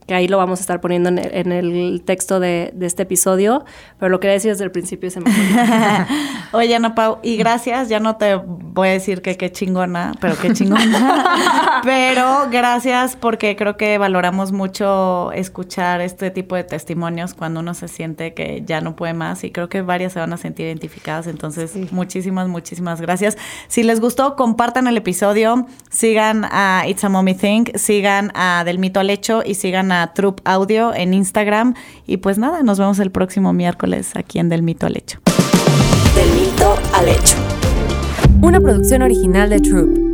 que ahí lo vamos a estar poniendo en el, en el texto de, de, este episodio, pero lo quería decir desde el principio se me *laughs* Oye, Ana Pau, y gracias, ya no te voy a decir que qué chingona, pero qué chingona, *laughs* pero gracias porque creo que valoramos mucho escuchar este tipo de testimonios cuando uno se siente que ya no puede más y creo que varias se van a sentir identificadas, entonces muchísimas, muchísimas gracias. Si les gustó, compartan el episodio, sigan a It's a Mommy Thing, sigan a Del Mito al Hecho y sigan a Troop Audio en Instagram. Y pues nada, nos vemos el próximo miércoles aquí en Del Mito al Hecho. Del Mito al Hecho. Una producción original de Troop.